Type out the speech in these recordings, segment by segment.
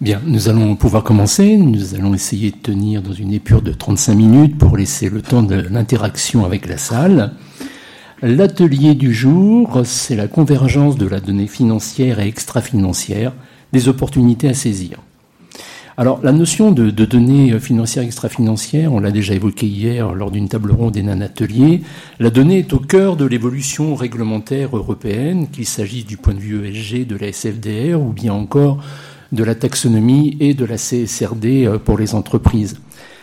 Bien, nous allons pouvoir commencer. Nous allons essayer de tenir dans une épure de 35 minutes pour laisser le temps de l'interaction avec la salle. L'atelier du jour, c'est la convergence de la donnée financière et extra-financière, des opportunités à saisir. Alors, la notion de, données financières extra-financières, on l'a déjà évoqué hier lors d'une table ronde et d'un atelier. La donnée est au cœur de l'évolution réglementaire européenne, qu'il s'agisse du point de vue ESG, de la SFDR ou bien encore de la taxonomie et de la CSRD euh, pour les entreprises.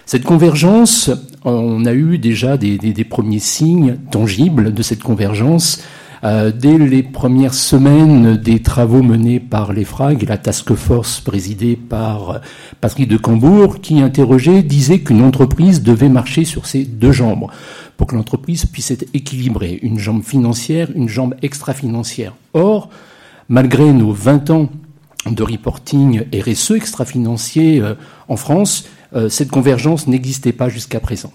Cette convergence, on a eu déjà des, premiers signes tangibles de cette convergence euh, dès les premières semaines des travaux menés par l'EFRAG, la task force présidée par euh, Patrick de Cambourg, qui interrogeait, disait qu'une entreprise devait marcher sur ses deux jambes pour que l'entreprise puisse être équilibrée, une jambe financière, une jambe extra-financière. Or, malgré nos 20 ans de reporting RSE extra-financier euh, en France, euh, cette convergence n'existait pas jusqu'à présent.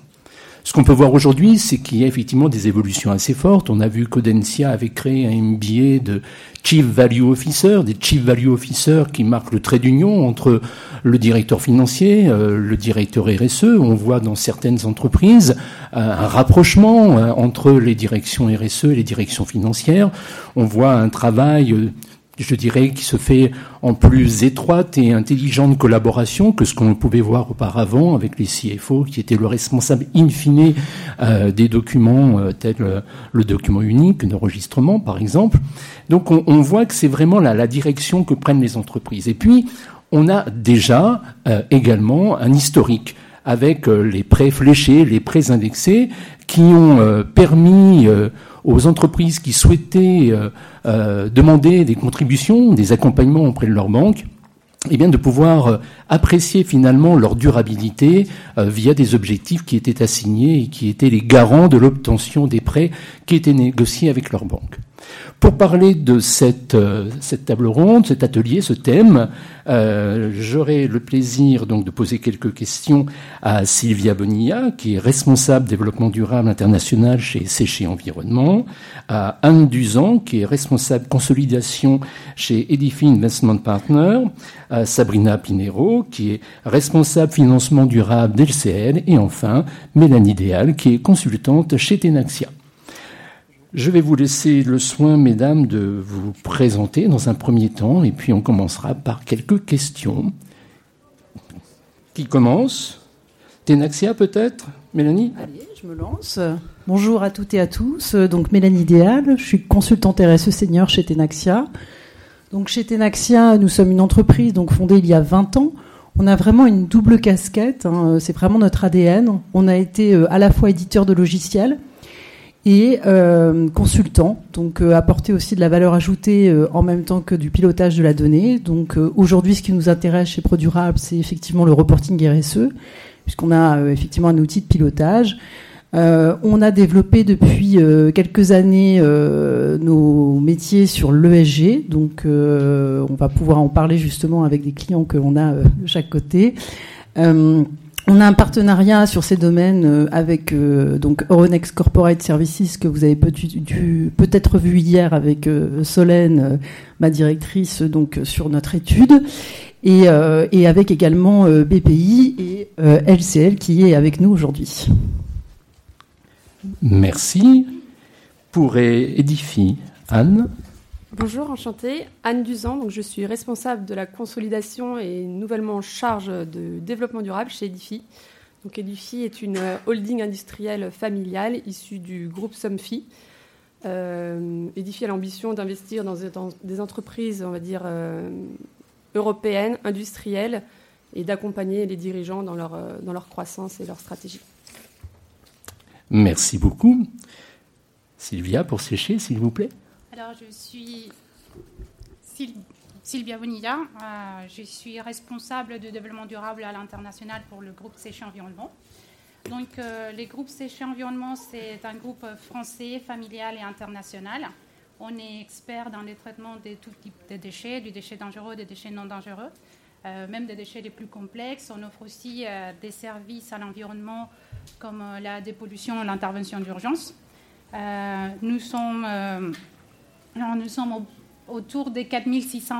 Ce qu'on peut voir aujourd'hui, c'est qu'il y a effectivement des évolutions assez fortes. On a vu qu'Audencia avait créé un MBA de Chief Value Officer, des Chief Value Officers qui marquent le trait d'union entre le directeur financier, euh, le directeur RSE. On voit dans certaines entreprises un rapprochement entre les directions RSE et les directions financières. On voit un travail je dirais, qui se fait en plus étroite et intelligente collaboration que ce qu'on pouvait voir auparavant avec les CFO, qui étaient le responsable in fine euh, des documents euh, tels euh, le document unique d'enregistrement, par exemple. Donc on, voit que c'est vraiment la, la, direction que prennent les entreprises. Et puis, on a déjà également un historique avec les prêts fléchés, les prêts indexés, qui ont permis aux entreprises qui souhaitaient euh, euh, demander des contributions, des accompagnements auprès de leur banque, eh bien, de pouvoir euh, apprécier finalement leur durabilité via des objectifs qui étaient assignés et qui étaient les garants de l'obtention des prêts qui étaient négociés avec leur banque. Pour parler de cette, euh, cette table ronde, cet atelier, ce thème, euh, j'aurai le plaisir donc de poser quelques questions à Sylvia Bonilla, qui est responsable développement durable international chez Séché Environnement, à Anne Duzan, qui est responsable consolidation chez Edify Investment Partner, à Sabrina Pinero, qui est responsable financement durable d'LCL, et enfin Mélanie Déal, qui est consultante chez Tenaxia. Je vais vous laisser le soin, mesdames, de vous présenter dans un premier temps, et puis on commencera par quelques questions. Qui commence? Ténaxia peut-être? Mélanie? Allez, je me lance. Bonjour à toutes et à tous. Donc Mélanie Déal, je suis consultante RSE senior chez Tenaxia. Donc chez Tenaxia, nous sommes une entreprise donc fondée il y a 20 ans. On a vraiment une double casquette, hein. c'est vraiment notre ADN. On a été euh, à la fois éditeur de logiciels, et euh, consultant, donc euh, apporter aussi de la valeur ajoutée euh, en même temps que du pilotage de la donnée. Donc aujourd'hui, ce qui nous intéresse chez ProDurable, c'est effectivement le reporting RSE, puisqu'on a effectivement un outil de pilotage. on a développé depuis quelques années nos métiers sur l'ESG, donc on va pouvoir en parler justement avec des clients que l'on a de chaque côté. On a un partenariat sur ces domaines euh, avec euh, donc Euronext Corporate Services que vous avez peut-être vu hier avec euh, Solène, ma directrice, donc sur notre étude, et, avec également BPI et LCL qui est avec nous aujourd'hui. Merci. Pour édifier, Anne. Bonjour, enchantée. Anne Duzan, donc je suis responsable de la consolidation et nouvellement en charge de développement durable chez Edifi. Donc Edifi est une holding industrielle familiale issue du groupe Somfy. Euh, Edifi a l'ambition d'investir dans, des entreprises, on va dire, euh, européennes, industrielles, et d'accompagner les dirigeants euh, dans leur croissance et leur stratégie. Merci beaucoup. Sylvia, pour sécher, s'il vous plaît. Je suis Sylvia Bonilla. Euh, je suis responsable de développement durable à l'international pour le groupe Séché Environnement. Donc, euh, le groupe Séché Environnement, c'est un groupe français, familial et international. On est expert dans le traitement de tout type de déchets, du déchet dangereux, des déchets non dangereux, euh, même des déchets les plus complexes. On offre aussi des services à l'environnement comme la dépollution et l'intervention d'urgence. nous sommes alors, nous sommes autour des 4600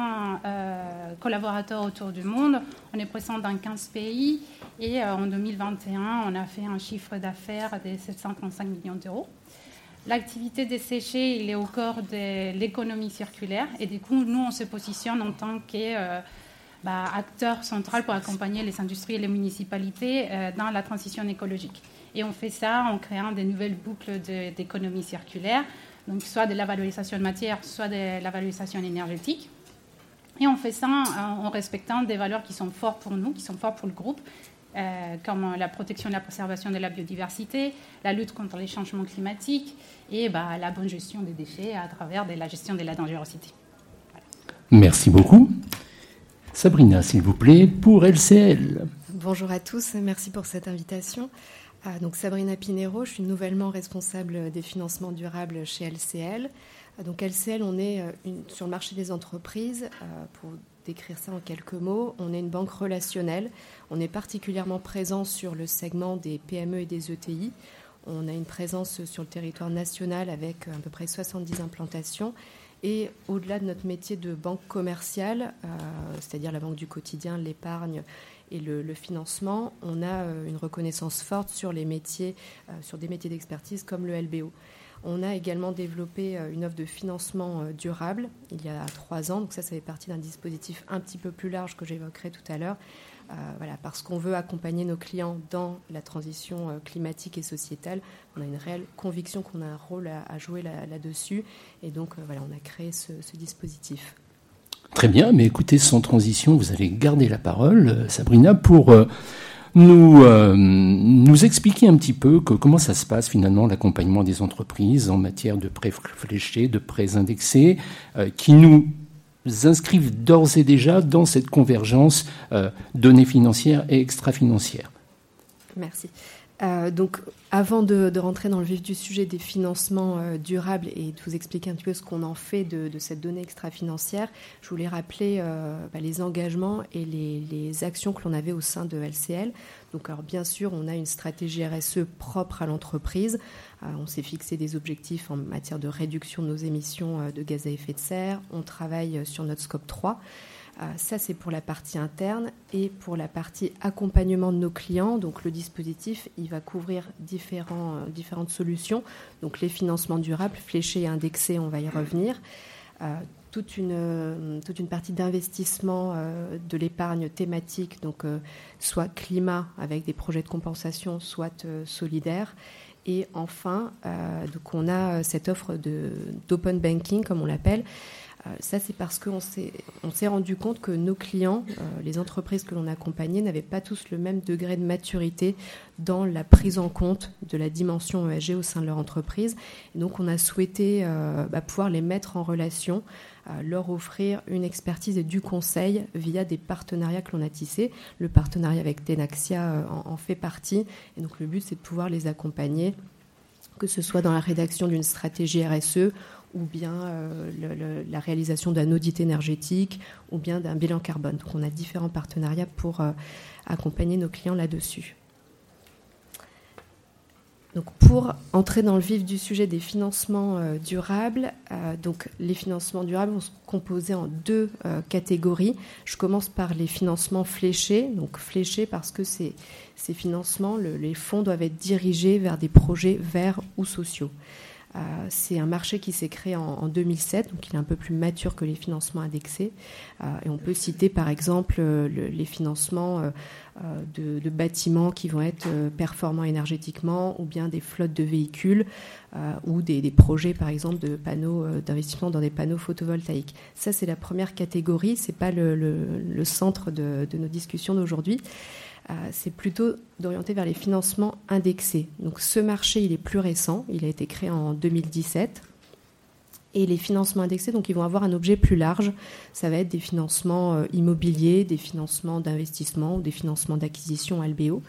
collaborateurs autour du monde. On est présent dans 15 pays et en 2021, on a fait un chiffre d'affaires de 735 millions d'euros. L'activité des séchés, est au corps de l'économie circulaire et du coup, nous, on se positionne en tant qu'acteur bah, central pour accompagner les industries et les municipalités euh, dans la transition écologique. Et on fait ça en créant des nouvelles boucles d'économie circulaire, donc soit de la valorisation de matière, soit de la valorisation énergétique. Et on fait ça en respectant des valeurs qui sont fortes pour nous, qui sont fortes pour le groupe, euh, comme la protection et la préservation de la biodiversité, la lutte contre les changements climatiques et bah, la bonne gestion des déchets à travers de la gestion de la dangerosité. Merci beaucoup. Sabrina, s'il vous plaît, pour LCL. Bonjour à tous, merci pour cette invitation. Ah, donc Sabrina Pinero, je suis nouvellement responsable des financements durables chez LCL. Ah, donc LCL, on est euh, sur le marché des entreprises euh, pour décrire ça en quelques mots, on est une banque relationnelle. On est particulièrement présent sur le segment des PME et des ETI. On a une présence sur le territoire national avec à peu près 70 implantations. Et au-delà de notre métier de banque commerciale, euh, c'est-à-dire la banque du quotidien, l'épargne et le, financement, on a euh, une reconnaissance forte sur les métiers, euh, sur des métiers d'expertise comme le LBO. On a également développé euh, une offre de financement durable il y a trois ans. Donc ça, ça fait partie d'un dispositif un petit peu plus large que j'évoquerai tout à l'heure. Voilà, parce qu'on veut accompagner nos clients dans la transition climatique et sociétale. On a une réelle conviction qu'on a un rôle à, jouer là-dessus. et donc, voilà, on a créé ce dispositif. Très bien, mais écoutez, sans transition, vous allez garder la parole, Sabrina, pour nous, euh, nous expliquer un petit peu comment ça se passe finalement l'accompagnement des entreprises en matière de prêts fléchés, de prêts indexés, euh, qui nous inscrivent d'ores et déjà dans cette convergence euh, données financières et extra-financières. Merci. Euh, donc, avant de, rentrer dans le vif du sujet des financements euh, durables et de vous expliquer un petit peu ce qu'on en fait de, cette donnée extra-financière, je voulais rappeler euh, bah, les engagements et les, actions que l'on avait au sein de LCL. Donc, alors bien sûr, on a une stratégie RSE propre à l'entreprise. on s'est fixé des objectifs en matière de réduction de nos émissions de gaz à effet de serre. On travaille sur notre scope 3. Euh, ça, c'est pour la partie interne. Et pour la partie accompagnement de nos clients, donc le dispositif, il va couvrir différents, euh, différentes solutions. Donc les financements durables, fléchés et indexés, on va y revenir. Euh, toute, une, toute une partie d'investissement de l'épargne thématique, donc soit climat avec des projets de compensation, soit solidaire. Et enfin, donc on a cette offre d'open banking, comme on l'appelle, euh, ça, c'est parce qu'on s'est, rendu compte que nos clients, euh, les entreprises que l'on accompagnait, n'avaient pas tous le même degré de maturité dans la prise en compte de la dimension ESG au sein de leur entreprise. donc, on a souhaité euh, bah, pouvoir les mettre en relation, leur offrir une expertise et du conseil via des partenariats que l'on a tissés. Le partenariat avec Tenaxia en, en fait partie. Et donc, le but, c'est de pouvoir les accompagner que ce soit dans la rédaction d'une stratégie RSE ou bien euh, la réalisation d'un audit énergétique, ou bien d'un bilan carbone. Donc on a différents partenariats pour euh, accompagner nos clients là-dessus. Donc pour entrer dans le vif du sujet des financements euh, durables, donc les financements durables vont se composer en deux catégories. Je commence par les financements fléchés. Donc fléchés parce que ces, ces financements, les fonds doivent être dirigés vers des projets verts ou sociaux. Euh, c'est un marché qui s'est créé en, 2007, donc il est un peu plus mature que les financements indexés. Euh, et on peut citer par exemple euh, les financements de, bâtiments qui vont être performants énergétiquement, ou bien des flottes de véhicules, ou des, projets par exemple de panneaux d'investissement dans des panneaux photovoltaïques. Ça, c'est la première catégorie. C'est pas le, centre de, de nos discussions d'aujourd'hui. Euh, c'est plutôt d'orienter vers les financements indexés. Donc ce marché, il est plus récent, il a été créé en 2017. Et les financements indexés, donc ils vont avoir un objet plus large. Ça va être des financements euh, immobiliers, des financements d'investissement ou des financements d'acquisition LBO.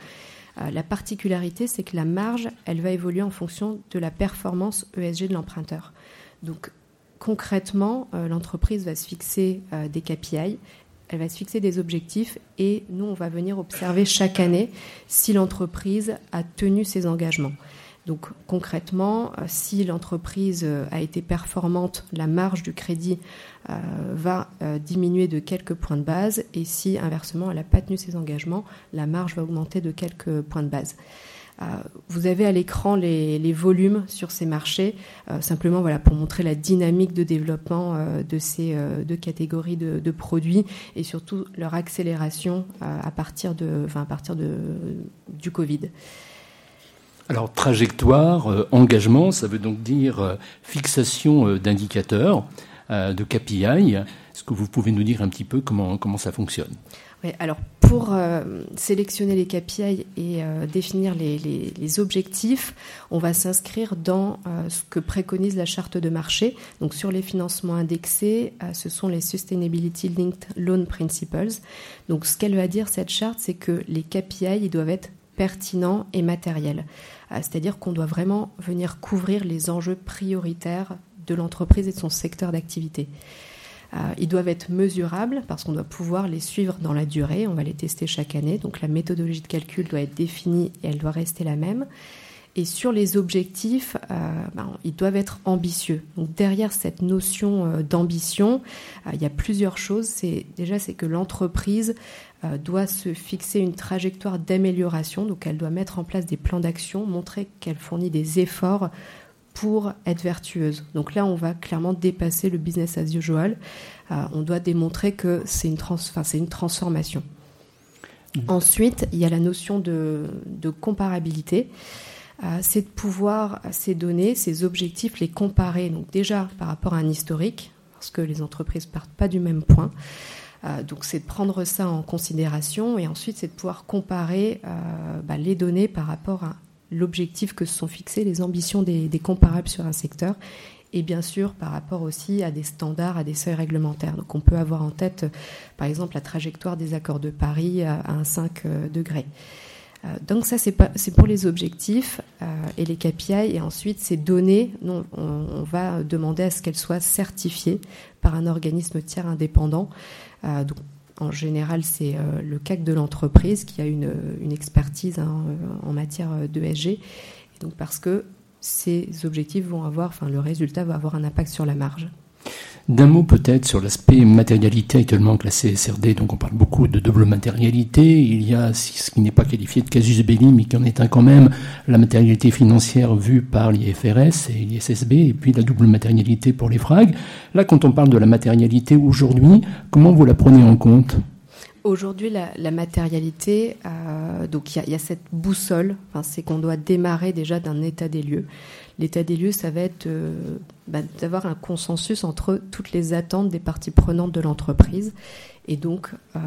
Euh, la particularité, c'est que la marge, elle va évoluer en fonction de la performance ESG de l'emprunteur. Donc concrètement, l'entreprise va se fixer des KPI elle va se fixer des objectifs et nous, on va venir observer chaque année si l'entreprise a tenu ses engagements. Donc concrètement, si l'entreprise a été performante, la marge du crédit va diminuer de quelques points de base et si inversement elle n'a pas tenu ses engagements, la marge va augmenter de quelques points de base. Euh, vous avez à l'écran les, volumes sur ces marchés, euh, simplement voilà, pour montrer la dynamique de développement euh, de ces deux catégories de, produits et surtout leur accélération à partir, de, enfin, à partir de, du Covid. Alors trajectoire, engagement, ça veut donc dire fixation d'indicateurs, de KPI. Est-ce que vous pouvez nous dire un petit peu comment, comment ça fonctionne? Alors pour euh, sélectionner les KPI et euh, définir les, objectifs, on va s'inscrire dans euh, ce que préconise la charte de marché. Donc sur les financements indexés, ce sont les Sustainability Linked Loan Principles. Donc ce qu'elle va dire cette charte, c'est que les KPI doivent être pertinents et matériels. C'est-à-dire qu'on doit vraiment venir couvrir les enjeux prioritaires de l'entreprise et de son secteur d'activité. Euh, ils doivent être mesurables parce qu'on doit pouvoir les suivre dans la durée. On va les tester chaque année. Donc la méthodologie de calcul doit être définie et elle doit rester la même. Et sur les objectifs, euh, ben, ils doivent être ambitieux. Donc derrière cette notion euh, d'ambition, il y a plusieurs choses. C'est déjà c'est que l'entreprise doit se fixer une trajectoire d'amélioration. Donc elle doit mettre en place des plans d'action, montrer qu'elle fournit des efforts pour être vertueuse. Donc là, on va clairement dépasser le business as usual. Euh, on doit démontrer que c'est une, une transformation. Ensuite, il y a la notion de, comparabilité. Euh, c'est de pouvoir ces données, ces objectifs, les comparer. Donc déjà par rapport à un historique, parce que les entreprises partent pas du même point. Euh, donc c'est de prendre ça en considération et ensuite c'est de pouvoir comparer bah, les données par rapport à l'objectif que se sont fixés les ambitions des, comparables sur un secteur et bien sûr par rapport aussi à des standards, à des seuils réglementaires. Donc on peut avoir en tête, par exemple, la trajectoire des accords de Paris à, un 5 euh, degrés. Euh, donc ça, c'est pour les objectifs euh, et les KPI. Et ensuite, ces données, on, on va demander à ce qu'elles soient certifiées par un organisme tiers indépendant. donc en général, c'est euh, le CAC de l'entreprise qui a une, expertise hein, euh, en matière d'ESG. Donc parce que ces objectifs vont avoir, enfin le résultat va avoir un impact sur la marge. D'un mot peut-être sur l'aspect matérialité actuellement la CSRD, donc on parle beaucoup de double matérialité, il y a ce qui n'est pas qualifié de casus belli, mais qui en est un quand même, la matérialité financière vue par l'IFRS et l'ISSB, et puis la double matérialité pour les FRAG. Là, quand on parle de la matérialité aujourd'hui, comment vous la prenez en compte? Aujourd'hui, la, matérialité, euh, donc il y, a cette boussole, c'est qu'on doit démarrer déjà d'un état des lieux. L'état des lieux, ça va être euh, bah, d'avoir un consensus entre toutes les attentes des parties prenantes de l'entreprise et donc euh,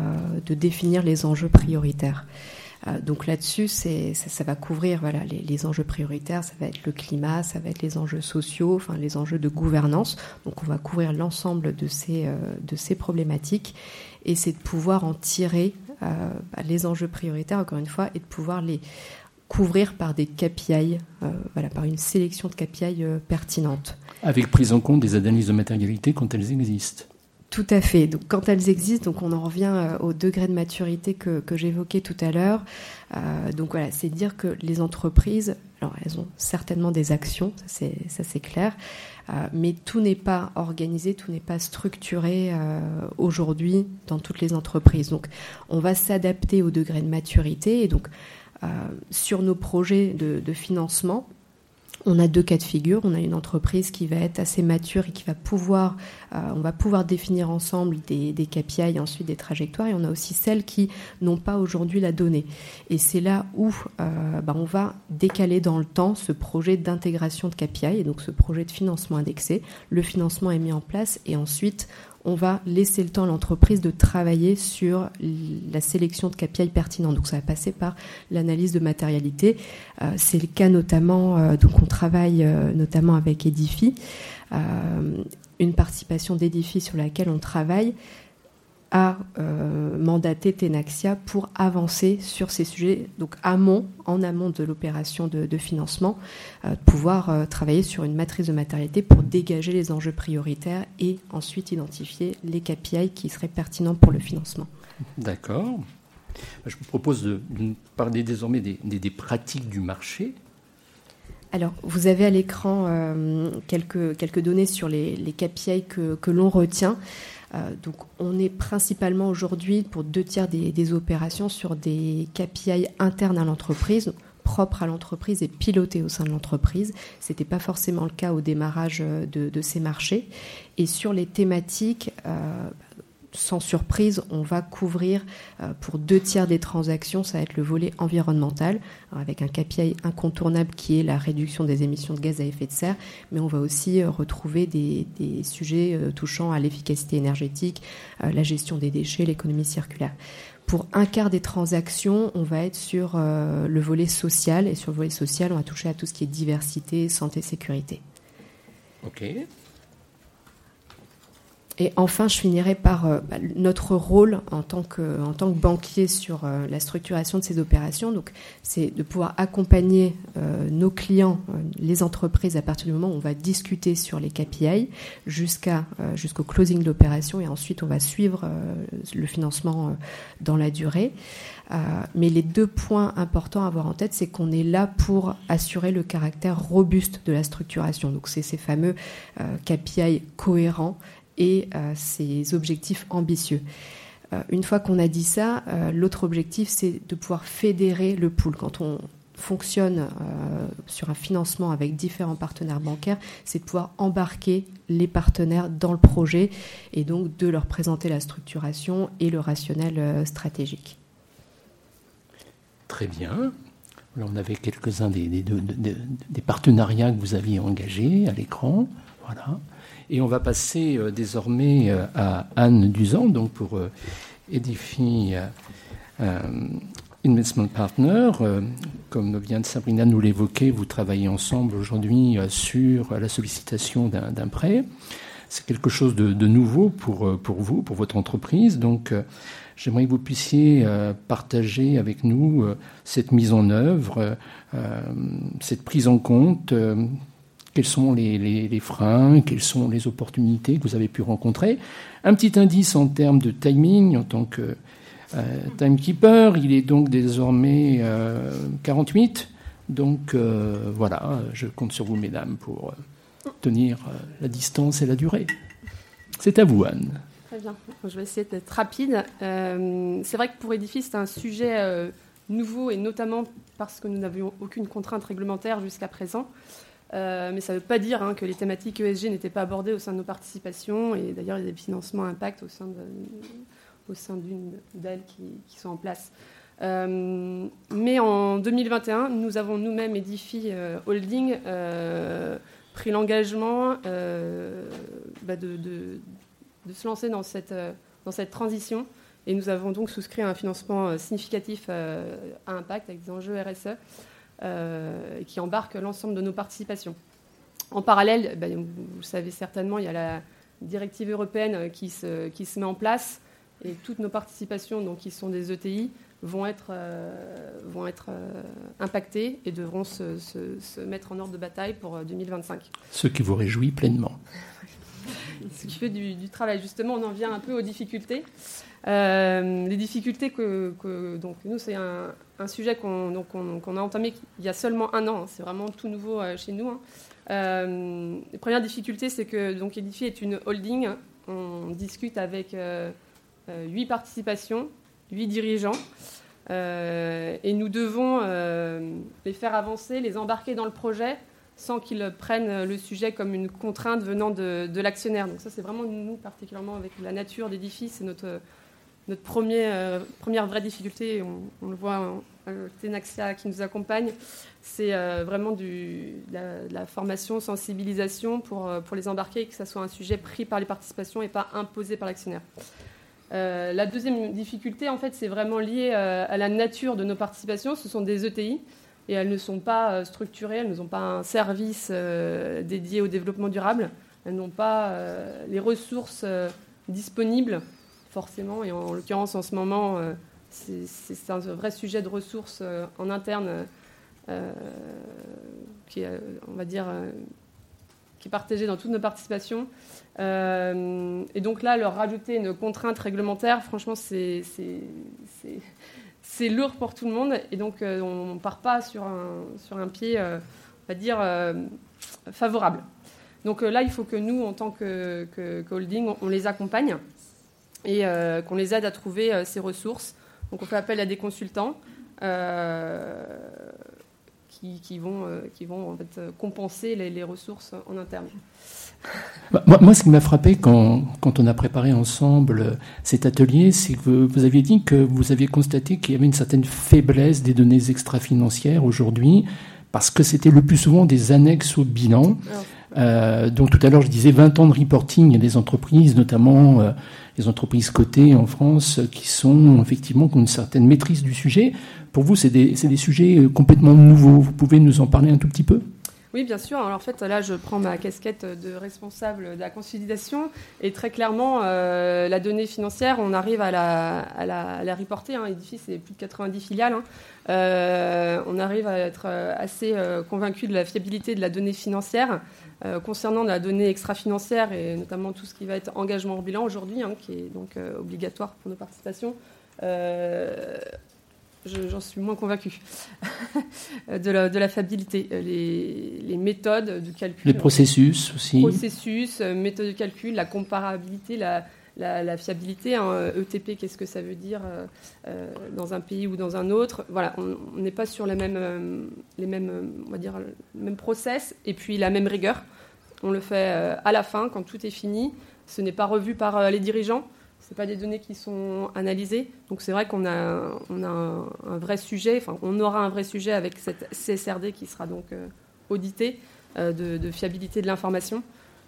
de définir les enjeux prioritaires. Euh, donc là-dessus, ça, va couvrir voilà, les, enjeux prioritaires, ça va être le climat, ça va être les enjeux sociaux, enfin les enjeux de gouvernance. Donc on va couvrir l'ensemble de ces, de ces problématiques et c'est de pouvoir en tirer bah, les enjeux prioritaires, encore une fois, et de pouvoir les couvrir par des KPI, euh, voilà, par une sélection de KPI euh, pertinentes. Avec prise en compte des analyses de matérialité quand elles existent. Tout à fait. Donc, quand elles existent, donc on en revient euh, au degré de maturité que, que j'évoquais tout à l'heure. donc voilà, c'est dire que les entreprises, alors elles ont certainement des actions, ça c'est clair, mais tout n'est pas organisé, tout n'est pas structuré aujourd'hui dans toutes les entreprises. Donc on va s'adapter au degré de maturité et donc euh, sur nos projets de, financement, on a deux cas de figure. On a une entreprise qui va être assez mature et qui va pouvoir, euh, on va pouvoir définir ensemble des, des, KPI et ensuite des trajectoires. Et on a aussi celles qui n'ont pas aujourd'hui la donnée. Et c'est là où euh, bah, on va décaler dans le temps ce projet d'intégration de KPI et donc ce projet de financement indexé. Le financement est mis en place et ensuite on va laisser le temps à l'entreprise de travailler sur la sélection de KPI pertinents. Donc ça va passer par l'analyse de matérialité. Euh, c'est le cas notamment, euh, donc on travaille euh, notamment avec Edifi, une participation d'Edifi sur laquelle on travaille a euh, mandaté Tenaxia pour avancer sur ces sujets, donc amont, en amont de l'opération de, financement, euh, pouvoir euh, travailler sur une matrice de matérialité pour dégager les enjeux prioritaires et ensuite identifier les KPI qui seraient pertinents pour le financement. D'accord. Je vous propose de, parler désormais des, des pratiques du marché Alors, vous avez à l'écran quelques, quelques données sur les, les KPI que, que l'on retient. Donc, on est principalement aujourd'hui pour deux tiers des, opérations sur des KPI internes à l'entreprise propre à l'entreprise et piloté au sein de l'entreprise. Ce n'était pas forcément le cas au démarrage euh, de, ces marchés. Et sur les thématiques, euh, sans surprise, on va couvrir euh, pour deux tiers des transactions, ça va être le volet environnemental, avec un KPI incontournable qui est la réduction des émissions de gaz à effet de serre, mais on va aussi retrouver des, sujets touchant à l'efficacité énergétique, la gestion des déchets, l'économie circulaire. Pour un quart des transactions, on va être sur euh, le volet social. Et sur le volet social, on va toucher à tout ce qui est diversité, santé, sécurité. OK. Et enfin, je finirai par euh, bah, notre rôle en tant que, en tant que banquier sur euh, la structuration de ces opérations. Donc, c'est de pouvoir accompagner euh, nos clients, les entreprises, à partir du moment où on va discuter sur les KPI jusqu'au closing de l'opération, et ensuite on va suivre le financement dans la durée. mais les deux points importants à avoir en tête, c'est qu'on est là pour assurer le caractère robuste de la structuration. Donc, c'est ces fameux KPI cohérents et euh, ses objectifs ambitieux. Euh, une fois qu'on a dit ça, euh, l'autre objectif, c'est de pouvoir fédérer le pool. Quand on fonctionne sur un financement avec différents partenaires bancaires, c'est de pouvoir embarquer les partenaires dans le projet et donc de leur présenter la structuration et le rationnel stratégique. Très bien. on avait quelques-uns des, des, partenariats que vous aviez engagés à l'écran. Voilà. Et on va passer euh, désormais euh, à Anne Duzan, donc pour euh, Edify Investment Partner. Comme vient de Sabrina nous l'évoquer, vous travaillez ensemble aujourd'hui sur la sollicitation d'un prêt. C'est quelque chose de, nouveau pour, pour vous, pour votre entreprise. Donc, j'aimerais que vous puissiez partager avec nous cette mise en œuvre, cette prise en compte quels sont les, freins, quelles sont les opportunités que vous avez pu rencontrer. Un petit indice en termes de timing en tant que euh, timekeeper, il est donc désormais 48. Euh, donc euh, voilà, je compte sur vous, mesdames, pour tenir la distance et la durée. C'est à vous, Anne. Très bien. Je vais essayer d'être rapide. c'est vrai que pour Edifice, c'est un sujet nouveau et notamment parce que nous n'avions aucune contrainte réglementaire jusqu'à présent. Euh, mais ça ne veut pas dire hein, que les thématiques ESG n'étaient pas abordées au sein de nos participations. Et d'ailleurs, il y a des financements impact au sein, d'une d'elles qui, sont en place. Euh, mais en 2021, nous avons nous-mêmes, Edifi euh, Holding, pris l'engagement bah, de, se lancer dans cette, dans cette transition. Et nous avons donc souscrit un financement significatif à impact avec des enjeux RSE. Euh, qui embarque l'ensemble de nos participations. En parallèle, ben, vous, le savez certainement, il y a la directive européenne qui se, qui se met en place et toutes nos participations, donc qui sont des ETI, vont être, euh, vont être euh, impactées et devront se, se, mettre en ordre de bataille pour 2025. Ce qui vous réjouit pleinement. Ce qui fait du, du, travail. Justement, on en vient un peu aux difficultés. Euh, les difficultés que, donc nous c'est un, sujet qu'on a entamé il y a seulement un an. Hein. c'est vraiment tout nouveau euh, chez nous. Hein. Euh, les premières difficultés, c'est que donc Edify est une holding. On discute avec huit participations, huit dirigeants. et nous devons les faire avancer, les embarquer dans le projet sans qu'ils prennent le sujet comme une contrainte venant de, de l'actionnaire. Donc ça, c'est vraiment nous, particulièrement avec la nature d'édifice, c'est notre, notre euh, première vraie difficulté, on, le voit, euh, Tenaxia qui nous accompagne, c'est euh, vraiment de, la, formation, sensibilisation pour, pour les embarquer et que ce soit un sujet pris par les participations et pas imposé par l'actionnaire. la deuxième difficulté, en fait, c'est vraiment lié à la nature de nos participations. Ce sont des ETI et elles ne sont pas structurées, elles n'ont pas un service dédié au développement durable, elles n'ont pas les ressources disponibles forcément. Et en, l'occurrence, en ce moment, euh, c'est un vrai sujet de ressources euh, en interne euh, qui est, on va dire, qui est partagé dans toutes nos participations. et donc là, leur rajouter une contrainte réglementaire, franchement, c'est lourd pour tout le monde et donc on ne part pas sur un, pied va dire, favorables. Donc là, il faut que nous, en tant que, holding, on, les accompagne et qu'on les aide à trouver ces ressources. Donc on fait appel à des consultants qui, vont, qui vont en fait, compenser les ressources en interne. Bah, moi, ce qui m'a frappé quand, quand, on a préparé ensemble cet atelier, c'est que vous aviez dit que vous aviez constaté qu'il y avait une certaine faiblesse des données extra-financières aujourd'hui, parce que c'était le plus souvent des annexes au bilan. Euh, donc tout à l'heure, je disais 20 ans de reporting. Il y a des entreprises, notamment euh, les entreprises cotées en France, qui sont effectivement qui ont une certaine maîtrise du sujet. Pour vous, c'est des, des sujets euh, complètement nouveaux. Vous pouvez nous en parler un tout petit peu? Oui, bien sûr. Alors, en fait, là, je prends ma casquette de responsable de la consolidation. Et très clairement, euh, la donnée financière, on arrive à la, à la, reporter. Hein. Edifi, c'est plus de 90 filiales. Hein. Euh, on arrive à être euh, assez convaincu de la fiabilité de la donnée financière. Concernant la donnée extra-financière et notamment tout ce qui va être engagement en bilan aujourd'hui, hein, qui est donc obligatoire pour nos participations, j'en suis moins convaincue de, la, de, la, fiabilité. Les, les, méthodes de calcul. Les processus aussi. Processus, euh, méthode de calcul, la comparabilité, la, la, fiabilité. Hein, ETP, qu'est-ce que ça veut dire euh, euh, dans un pays ou dans un autre Voilà, on n'est pas sur les mêmes, les mêmes, on va dire, le même process et puis la même rigueur. On le fait à la fin, quand tout est fini. Ce n'est pas revu par les dirigeants ce pas des données qui sont analysées. Donc c'est vrai qu'on a, on a un, vrai sujet, enfin on aura un vrai sujet avec cette CSRD qui sera donc euh, auditée euh, de, fiabilité de l'information.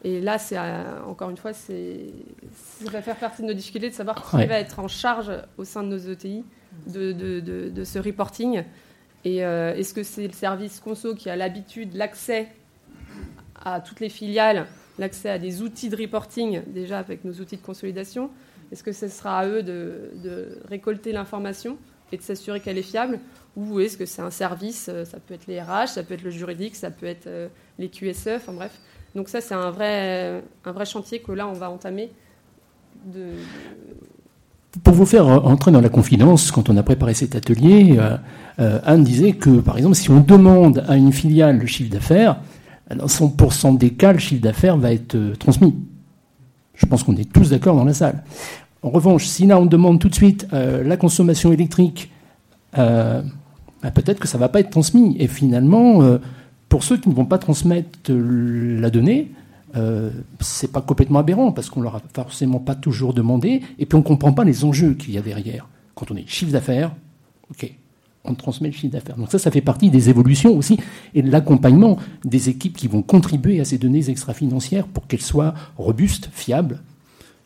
Et là, c'est euh, encore une fois, c'est, ça va faire partie de nos difficultés de savoir qui va être en charge au sein de nos ETI de, de, de ce reporting. Et est-ce que c'est le service conso qui a l'habitude, l'accès à toutes les filiales, l'accès à des outils de reporting déjà avec nos outils de consolidation? Est-ce que ce sera à eux de, récolter l'information et de s'assurer qu'elle est fiable? Ou est-ce que c'est un service euh, Ça peut être les RH, ça peut être le juridique, ça peut être euh, les QSE, enfin bref. Donc ça, c'est un vrai, un vrai chantier que là, on va entamer. Pour vous faire entrer dans la confidence, quand on a préparé cet atelier, euh, Anne disait que, par exemple, si on demande à une filiale le chiffre d'affaires, dans 100% des cas, le chiffre d'affaires va être transmis. Je pense qu'on est tous d'accord dans la salle. En revanche, si là on demande tout de suite euh, la consommation électrique, euh, bah, peut-être que ça ne va pas être transmis. Et finalement, euh, pour ceux qui ne vont pas transmettre la donnée, c'est pas complètement aberrant parce qu'on leur a forcément pas toujours demandé, et puis on comprend pas les enjeux qu'il y a derrière. Quand on est chiffre d'affaires, ok, on transmet le chiffre d'affaires. Donc ça, ça fait partie des évolutions aussi et de l'accompagnement des équipes qui vont contribuer à ces données extra-financières pour qu'elles soient robustes, fiables.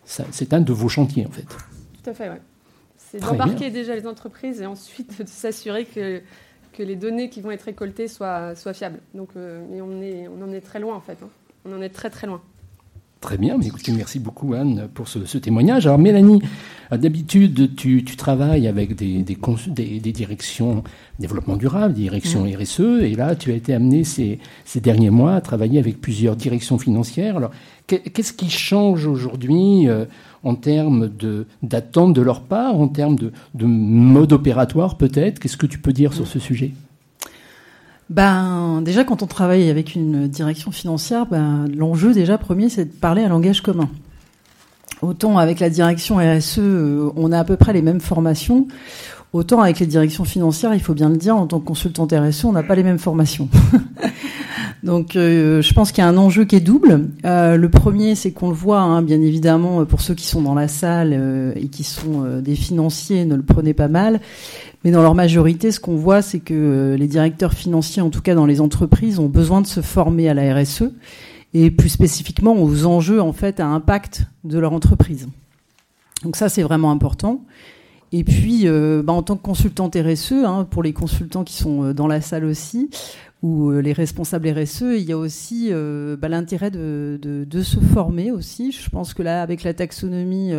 C'est un de vos chantiers, en fait. Tout à fait, oui. C'est d'embarquer déjà les entreprises et ensuite de s'assurer que, que les données qui vont être récoltées soient, fiables. Euh, mais on en est très loin, en fait. Hein. On en est très, très loin. Très bien, mais écoutez, merci beaucoup Anne pour ce, témoignage. Alors Mélanie, d'habitude tu, travailles avec des, des, directions développement durable, directions mmh. RSE, et là tu as été amenée ces, derniers mois à travailler avec plusieurs directions financières. Alors qu'est-ce qui change aujourd'hui euh, en termes d'attente de, leur part, en termes de, de mode opératoire peut-être? Qu'est-ce que tu peux dire sur ce sujet? Ben, déjà, quand on travaille avec une direction financière, ben, l'enjeu déjà premier, c'est de parler un langage commun. Autant avec la direction RSE, euh, on a à peu près les mêmes formations. Autant avec les directions financières, il faut bien le dire, en tant que consultante RSE, on n'a pas les mêmes formations. Donc, euh, je pense qu'il y a un enjeu qui est double. Euh, le premier, c'est qu'on le voit, hein, bien évidemment, pour ceux qui sont dans la salle et qui sont des financiers, ne le prenez pas mal. Mais dans leur majorité, ce qu'on voit, c'est que euh, les directeurs financiers, en tout cas dans les entreprises, ont besoin de se former à la RSE et plus spécifiquement aux enjeux en fait à impact de leur entreprise. Donc ça, c'est vraiment important. Et puis, euh, bah, en tant que consultante RSE, hein, pour les consultants qui sont euh, dans la salle aussi, ou les responsables RSE, il y a aussi bah, l'intérêt de, se former aussi. Je pense que là, avec la taxonomie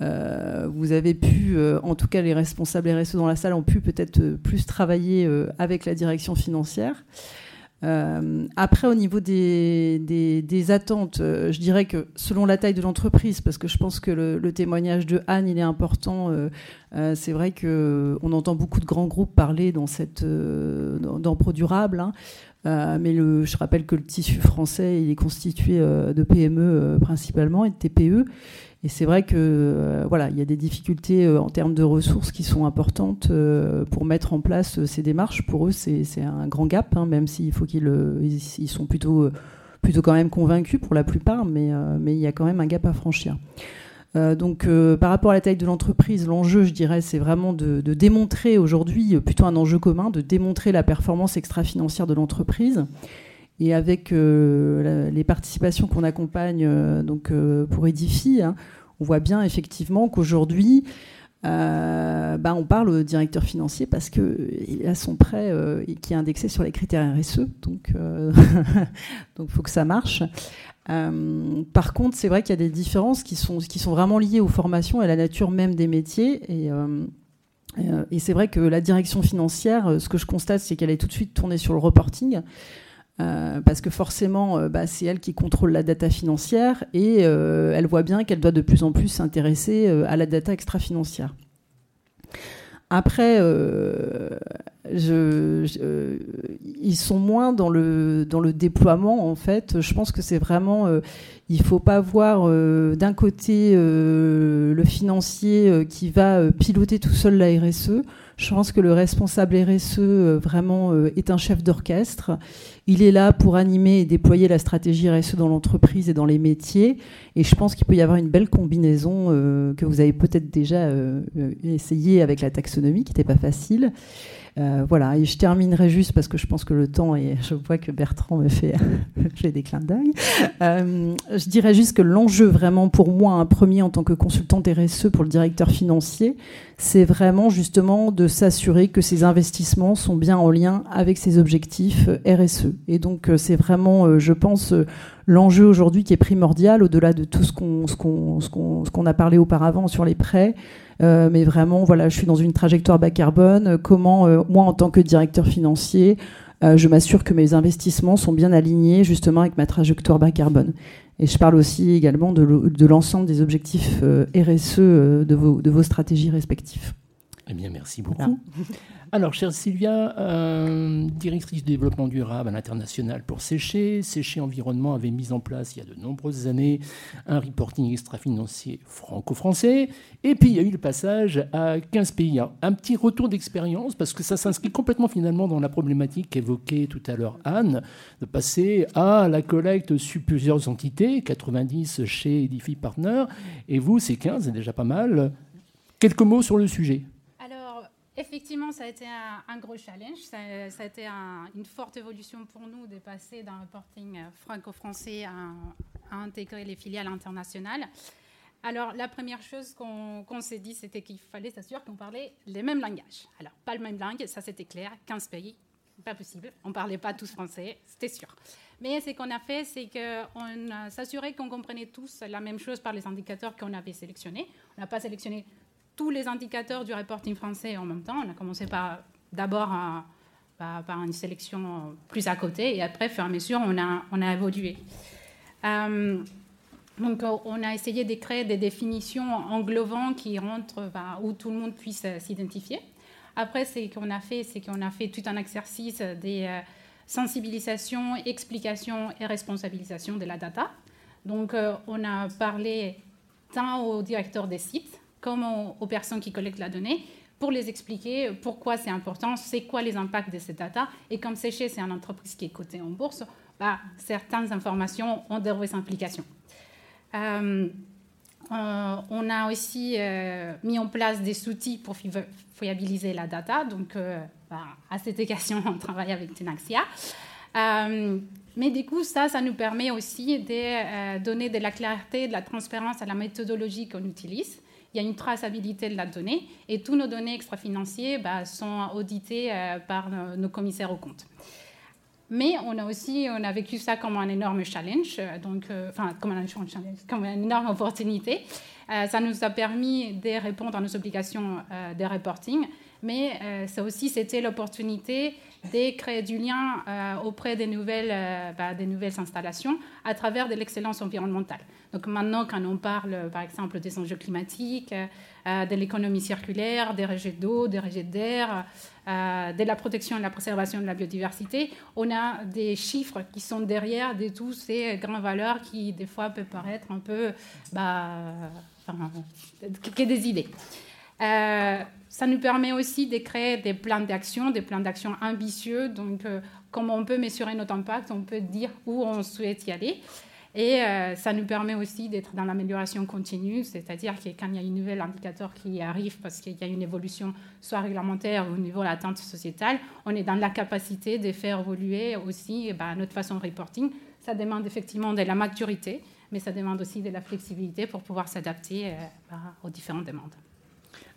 vous avez pu, euh, en tout cas les responsables RSE dans la salle ont pu peut-être euh, plus travailler avec la direction financière. Euh, après, au niveau des, attentes, euh, je dirais que selon la taille de l'entreprise, parce que je pense que le, témoignage de Anne, il est important. Euh, c'est vrai qu'on entend beaucoup de grands groupes parler dans, cette, dans, Pro Durable. Hein. mais je rappelle que le tissu français, il est constitué de PME principalement et de TPE. Et c'est vrai que euh, voilà, il y a des difficultés euh, en termes de ressources qui sont importantes euh, pour mettre en place ces démarches. Pour eux, c'est un grand gap, hein, même s'il faut qu'ils ils sont plutôt plutôt quand même convaincus pour la plupart, mais mais il y a quand même un gap à franchir. donc, par rapport à la taille de l'entreprise, l'enjeu, je dirais, c'est vraiment de, démontrer aujourd'hui, plutôt un enjeu commun, de démontrer la performance extra-financière de l'entreprise et avec les participations qu'on accompagne donc, pour Edify, hein, on voit bien effectivement qu'aujourd'hui, bah, on parle au directeur financier parce qu'il a son prêt qui est indexé sur les critères RSE, donc il faut que ça marche. par contre, c'est vrai qu'il y a des différences qui sont, qui sont vraiment liées aux formations et à la nature même des métiers. Et, et c'est vrai que la direction financière, ce que je constate, c'est qu'elle est tout de suite tournée sur le reporting. Euh, parce que forcément, euh, bah, c'est elle qui contrôle la data financière et euh, elle voit bien qu'elle doit de plus en plus s'intéresser à la data extra-financière. Après, ils sont moins dans le, dans le déploiement, en fait. Je pense que c'est vraiment... il ne faut pas voir d'un côté le financier qui va piloter tout seul la RSE. Je pense que le responsable RSE euh, vraiment euh, est un chef d'orchestre. Il est là pour animer et déployer la stratégie RSE dans l'entreprise et dans les métiers. Et je pense qu'il peut y avoir une belle combinaison euh, que vous avez peut-être déjà essayé avec la taxonomie, qui n'était pas facile. Euh, voilà, et je terminerai juste parce que je pense que le temps et je vois que Bertrand me fait, des clins d'œil. Euh, je dirais juste que l'enjeu vraiment pour moi, un premier en tant que consultante RSE pour le directeur financier, c'est vraiment justement de s'assurer que ces investissements sont bien en lien avec ses objectifs RSE. Et donc euh, c'est vraiment, je pense, l'enjeu aujourd'hui qui est primordial au-delà de tout ce qu'on a parlé auparavant sur les prêts. Euh, mais vraiment, voilà, je suis dans une trajectoire bas carbone. Comment, euh, moi, en tant que directeur financier, euh, je m'assure que mes investissements sont bien alignés justement avec ma trajectoire bas carbone. Et je parle aussi également de l'ensemble des objectifs RSE de vos stratégies respectives. Eh bien, merci beaucoup. Alors, chère Sylvia, euh, directrice du développement durable à l'international pour Séché, Séché Environnement avait mis en place il y a de nombreuses années un reporting extra-financier franco-français. Et puis, il y a eu le passage à 15 pays. Un petit retour d'expérience, parce que ça s'inscrit complètement finalement dans la problématique évoquée tout à l'heure Anne, de passer à la collecte sur plusieurs entités, 90 chez Edify Partner, et vous, c'est 15, c'est déjà pas mal. Quelques mots sur le sujet. Effectivement, ça a été un, gros challenge. Ça, a été une forte évolution pour nous de passer d'un reporting franco-français à, intégrer les filiales internationales. Alors, la première chose qu'on s'est dit, c'était qu'il fallait s'assurer qu'on parlait les mêmes langages. Alors, pas le même langue, ça c'était clair, 15 pays, pas possible. On ne parlait pas tous français, c'était sûr. Mais ce qu'on a fait, c'est qu'on s'assurait qu'on comprenait tous la même chose par les indicateurs qu'on avait sélectionnés. On n'a pas sélectionné tous les indicateurs du reporting français en même temps. On a commencé par d'abord par, une sélection plus à côté et après, fur et à mesure, on a, on a évolué. Euh, donc, on a essayé de créer des définitions englobant qui rentrent, bah, où tout le monde puisse euh, s'identifier. Après, ce qu'on a fait, c'est qu'on a fait tout un exercice des euh, sensibilisations, explications et responsabilisation de la data. Donc, on a parlé tant aux directeurs des sites comme aux, personnes qui collectent la donnée pour les expliquer pourquoi c'est important, c'est quoi les impacts de cette data. Et comme Séché, c'est une entreprise qui est cotée en bourse, bah, certaines informations ont des vraies implications. Euh, euh, on a aussi euh, mis en place des outils pour fiabiliser la data. Donc, bah, à cette occasion, on travaille avec Tenaxia. mais du coup, ça, ça nous permet aussi de donner de la clarté, de la transparence à la méthodologie qu'on utilise il y a une traçabilité de la donnée et tous nos données extra-financiers bah, sont auditées euh, par nos, commissaires aux comptes. Mais on a aussi on a vécu ça comme un énorme challenge, euh, donc, euh, enfin, comme un une énorme opportunité. ça nous a permis de répondre à nos obligations de reporting, mais ça aussi, c'était l'opportunité de créer du lien auprès des nouvelles, bah, des nouvelles installations à travers de l'excellence environnementale. Donc maintenant, quand on parle, par exemple, des enjeux climatiques, euh, de l'économie circulaire, des rejets d'eau, des rejets d'air, euh, de la protection et la préservation de la biodiversité, on a des chiffres qui sont derrière de tous ces grandes valeurs qui, des fois, peuvent paraître un peu bah, enfin, que des idées. Euh, ça nous permet aussi de créer des plans d'action, des plans d'action ambitieux. Donc, comme on peut mesurer notre impact, on peut dire où on souhaite y aller. Et euh, ça nous permet aussi d'être dans l'amélioration continue, c'est-à-dire que quand il y a un nouvel indicateur qui arrive parce qu'il y a une évolution soit réglementaire ou au niveau de l'attente sociétale, on est dans la capacité de faire évoluer aussi eh ben, notre façon de reporting. Ça demande effectivement de la maturité, mais ça demande aussi de la flexibilité pour pouvoir s'adapter euh, ben, aux différentes demandes.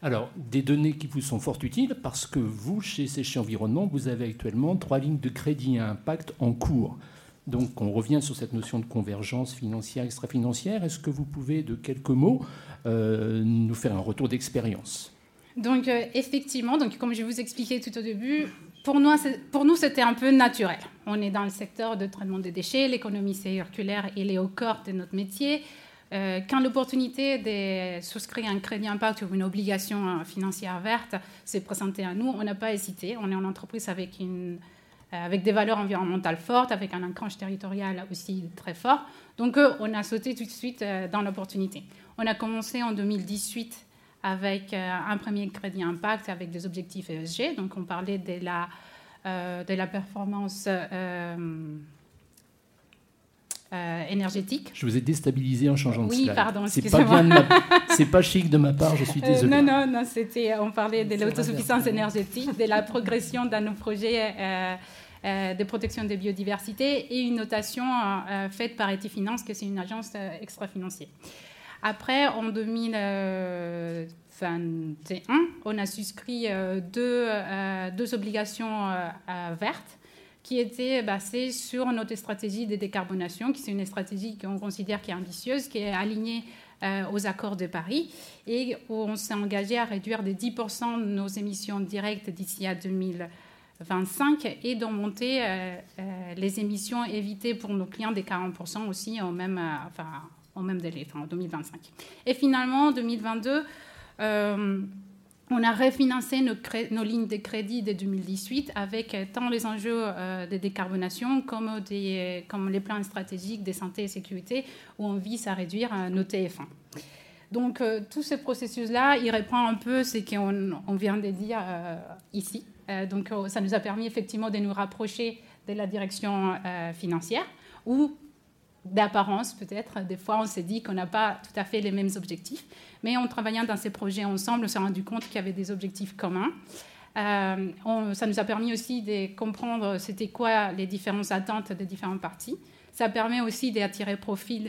Alors, des données qui vous sont fort utiles parce que vous, chez Séché Environnement, vous avez actuellement trois lignes de crédit à impact en cours. Donc on revient sur cette notion de convergence financière, extra-financière. Est-ce que vous pouvez, de quelques mots, euh, nous faire un retour d'expérience? Donc euh, effectivement, donc, comme je vous expliquais tout au début, pour nous, pour nous c'était un peu naturel. On est dans le secteur de traitement des déchets, l'économie circulaire, elle est au corps de notre métier. Euh, quand l'opportunité de souscrire un crédit impact ou une obligation financière verte s'est présentée à nous, on n'a pas hésité. On est en entreprise avec une euh, avec des valeurs environnementales fortes, avec un ancrage territorial aussi très fort. Donc, euh, on a sauté tout de suite euh, dans l'opportunité. On a commencé en 2018 avec un premier crédit impact avec des objectifs ESG. Donc, on parlait de la, de la performance énergétique. Je vous ai déstabilisé en changeant de slide. Oui, pardon, c'est pas chic de ma part, je suis désolée. non, non, non, c'était, on parlait de l'autosuffisance énergétique, de la progression dans nos projets euh, de protection des biodiversités et une notation euh, faite par Etifinance, que c'est une agence euh, extra-financière. Après, en 2021, on a souscrit deux, deux obligations vertes qui étaient basées sur notre stratégie de décarbonation, qui est une stratégie qu'on considère qui est ambitieuse, qui est alignée aux accords de Paris, et où on s'est engagé à réduire de 10% nos émissions directes d'ici à 2000. 25 et d'augmenter euh, euh, les émissions évitées pour nos clients des 40% aussi au même, euh, enfin, même délai, en 2025. Et finalement, en 2022, on a refinancé nos, lignes de crédit de 2018 avec tant les enjeux de décarbonation comme, des, comme les plans stratégiques de santé et sécurité où on vise à réduire nos TF1. Donc, tout ce processus-là, il reprend un peu ce qu'on on vient de dire ici. Euh, donc euh, ça nous a permis effectivement de nous rapprocher de la direction euh, financière, ou d'apparence peut-être, des fois on s'est dit qu'on n'a pas tout à fait les mêmes objectifs, mais en travaillant dans ces projets ensemble, on s'est rendu compte qu'il y avait des objectifs communs. ça nous a permis aussi de comprendre c'était quoi les différentes attentes des différentes parties. Ça permet aussi d'attirer profit,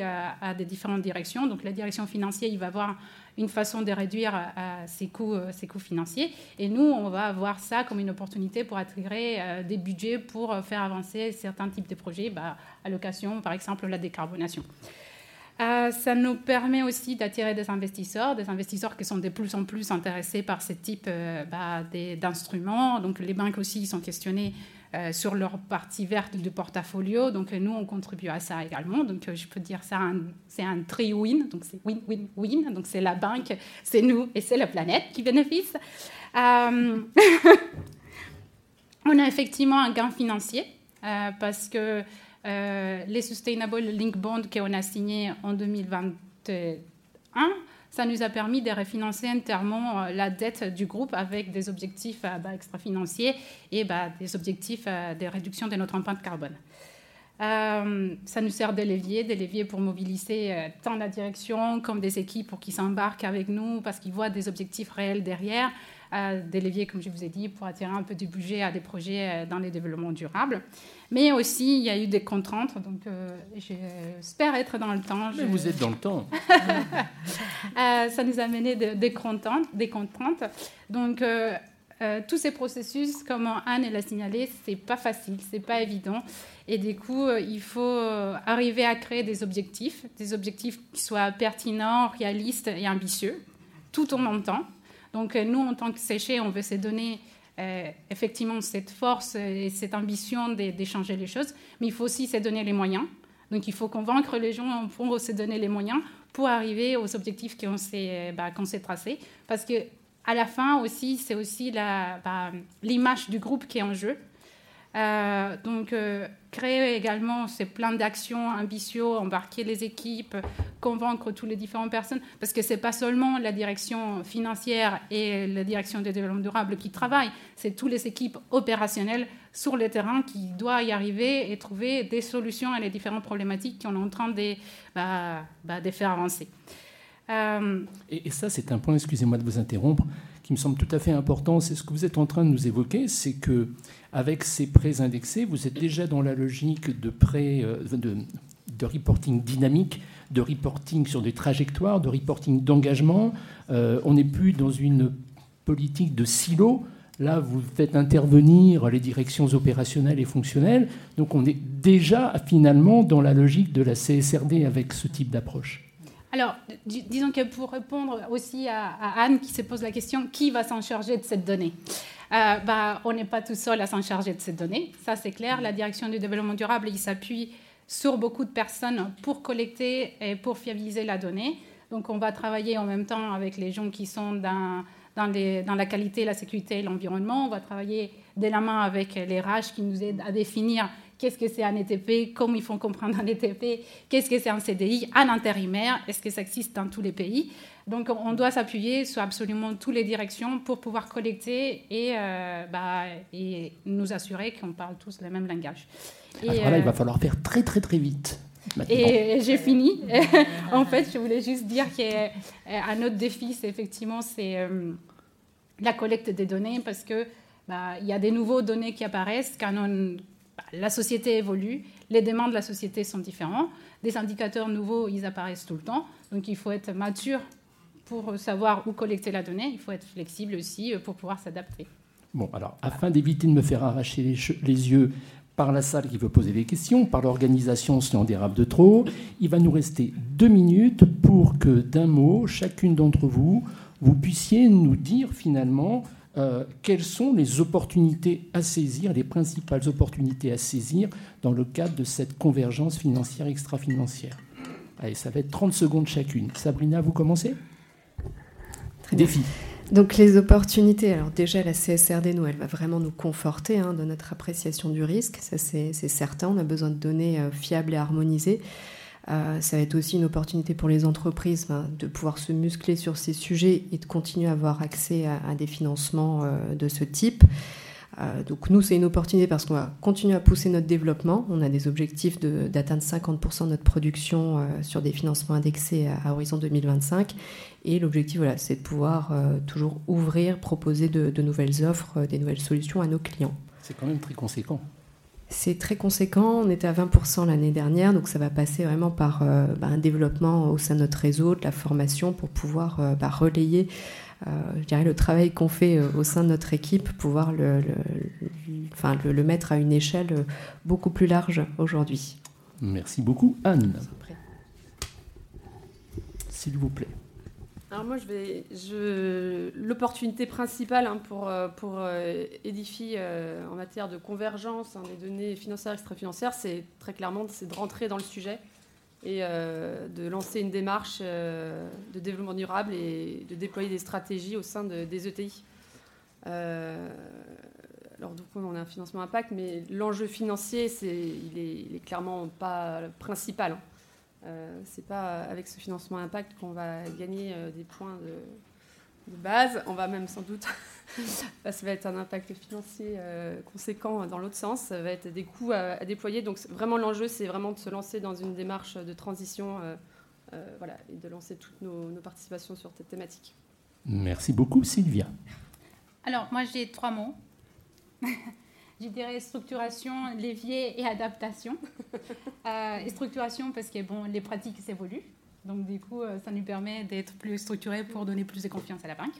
à, des différentes directions. Donc la direction financière, il va avoir une façon de réduire euh, ses, coûts, euh, ses coûts financiers. Et nous, on va voir ça comme une opportunité pour attirer euh, des budgets pour faire avancer certains types de projets, bah, allocation, par exemple la décarbonation. ça nous permet aussi d'attirer des investisseurs, des investisseurs qui sont de plus en plus intéressés par ce type bah, d'instruments. Donc les banques aussi sont questionnées euh, sur leur partie verte du portfolio. Donc nous, on contribue à ça également. Donc je peux dire ça, c'est un tri-win. Donc c'est win-win-win. Donc c'est la banque, c'est nous et c'est la planète qui bénéficie. Euh, on a effectivement un gain financier euh, parce que les Sustainable Link Bonds qu'on a signés en 2021 ça nous a permis de refinancer entièrement euh, la dette du groupe avec des objectifs euh, bah, extra-financiers et bah, des objectifs euh, de réduction de notre empreinte carbone. ça nous sert de levier, des leviers pour mobiliser tant la direction comme des équipes pour qu'ils s'embarquent avec nous parce qu'ils voient des objectifs réels derrière, des leviers, comme je vous ai dit, pour attirer un peu du budget à des projets dans les développements durables. Mais aussi, il y a eu des contraintes, donc euh, j'espère être dans le temps. Mais vous êtes dans le temps. Euh, ça nous a mené des, contraintes, des contraintes. Donc, euh, tous ces processus, comme Anne l'a signalé, c'est pas facile, c'est pas évident. Et du coup, il faut arriver à créer des objectifs, des objectifs qui soient pertinents, réalistes et ambitieux, tout en même temps. Donc nous, en tant que séché, on veut se donner effectivement cette force et cette ambition d'échanger les choses, mais il faut aussi se donner les moyens. Donc il faut convaincre les gens pour se donner les moyens pour arriver aux objectifs qu'on s'est bah, tracés. Parce que à la fin aussi, c'est aussi bah, l'image du groupe qui est en jeu. Euh, donc, euh, créer également ces plans d'action ambitieux, embarquer les équipes, convaincre toutes les différentes personnes, parce que ce n'est pas seulement la direction financière et la direction du développement durable qui travaillent, c'est toutes les équipes opérationnelles sur le terrain qui doivent y arriver et trouver des solutions à les différentes problématiques qu'on est en train de, bah, bah, faire avancer. Euh, et, ça, c'est un point, excusez-moi de vous interrompre, qui me semble tout à fait important. C'est ce que vous êtes en train de nous évoquer, c'est que avec ces prêts indexés, vous êtes déjà dans la logique de euh, de, reporting dynamique, de reporting sur des trajectoires, de reporting d'engagement. Euh, on n'est plus dans une politique de silo. Là, vous faites intervenir les directions opérationnelles et fonctionnelles. Donc, on est déjà finalement dans la logique de la CSRD avec ce type d'approche. Alors, disons que pour répondre aussi à, Anne qui se pose la question, qui va s'en charger de cette donnée? Euh, bah, On n'est pas tout seul à s'en charger de cette donnée, ça c'est clair. La direction du développement durable, il s'appuie sur beaucoup de personnes pour collecter et pour fiabiliser la donnée. Donc on va travailler en même temps avec les gens qui sont dans, la qualité, la sécurité et l'environnement. On va travailler de la main avec les RH qui nous aident à définir qu'est-ce que c'est un ETP, comment ils font comprendre un ETP, qu'est-ce que c'est un CDI, un intérimaire, est-ce que ça existe dans tous les pays? Donc on doit s'appuyer sur absolument toutes les directions pour pouvoir collecter et, euh, bah, et nous assurer qu'on parle tous le même langage. Et, il va euh, falloir faire très très très vite. Et j'ai fini. en fait, je voulais juste dire qu'un autre défi, c'est effectivement c'est euh, la collecte des données parce que bah, il y a des nouveaux données qui apparaissent quand on, la société évolue, les demandes de la société sont différentes, des indicateurs nouveaux, ils apparaissent tout le temps, donc il faut être mature pour savoir où collecter la donnée, il faut être flexible aussi euh, pour pouvoir s'adapter. Bon, alors, afin d'éviter de me faire arracher les, yeux par la salle qui veut poser des questions, par l'organisation si on dérape de trop, il va nous rester deux minutes pour que d'un mot, chacune d'entre vous, vous puissiez nous dire finalement euh, quelles sont les opportunités à saisir, les principales opportunités à saisir dans le cadre de cette convergence financière extra-financière? Allez, ça va être 30 secondes chacune. Sabrina, vous commencez? Très Défi. Donc les opportunités, alors déjà la CSRD, nous, elle va vraiment nous conforter hein, dans notre appréciation du risque, ça c'est certain, on a besoin de données euh, fiables et harmonisées. Euh, ça va être aussi une opportunité pour les entreprises ben, de pouvoir se muscler sur ces sujets et de continuer à avoir accès à, des financements euh, de ce type. Euh, donc nous, c'est une opportunité parce qu'on va continuer à pousser notre développement. On a des objectifs d'atteindre 50% de notre production sur des financements indexés à, horizon 2025. Et l'objectif, voilà, c'est de pouvoir toujours ouvrir, proposer de nouvelles offres, des nouvelles solutions à nos clients. C'est quand même très conséquent. C'est très conséquent. On était à 20% l'année dernière, donc ça va passer vraiment par euh, bah, un développement au sein de notre réseau, de la formation pour pouvoir euh, bah, relayer, euh, je dirais, le travail qu'on fait au sein de notre équipe, pouvoir le, enfin, le, mettre à une échelle beaucoup plus large aujourd'hui. Merci beaucoup, Anne. S'il vous plaît. Alors moi, je vais, l'opportunité principale hein, pour, euh, pour euh, Edify euh, en matière de convergence hein, des données financières et extra-financières, c'est très clairement de rentrer dans le sujet et de lancer une démarche de développement durable et de déployer des stratégies au sein des ETI. alors du coup, on a un financement impact, mais l'enjeu financier, il est clairement pas principal. Hein. Euh, c'est pas avec ce financement impact qu'on va gagner euh, des points de, base. On va même sans doute, ça va être un impact financier euh, conséquent dans l'autre sens. Ça va être des coûts à, déployer. Donc vraiment l'enjeu, c'est vraiment de se lancer dans une démarche de transition, voilà, et de lancer toutes nos, nos participations sur cette thématique. Merci beaucoup, Sylvia. Alors moi j'ai trois mots. je dirais structuration, levier et adaptation. Euh, structuration parce que bon, les pratiques s'évoluent. Donc du coup, euh, ça nous permet d'être plus structuré pour donner plus de confiance à la banque.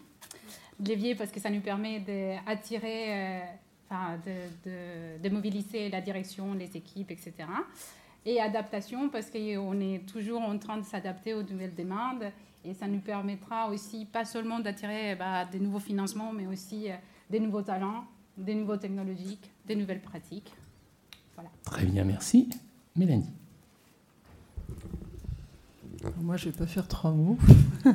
Levier parce que ça nous permet d'attirer, euh, enfin, de, de, mobiliser la direction, les équipes, etc. Et adaptation parce qu'on est toujours en train de s'adapter aux nouvelles demandes Et ça nous permettra aussi pas seulement d'attirer bah, des nouveaux financements, mais aussi des nouveaux talents, des nouveaux technologiques, des nouvelles pratiques. Voilà. Très bien, merci. Mélanie. Moi, je ne vais pas faire trois mots.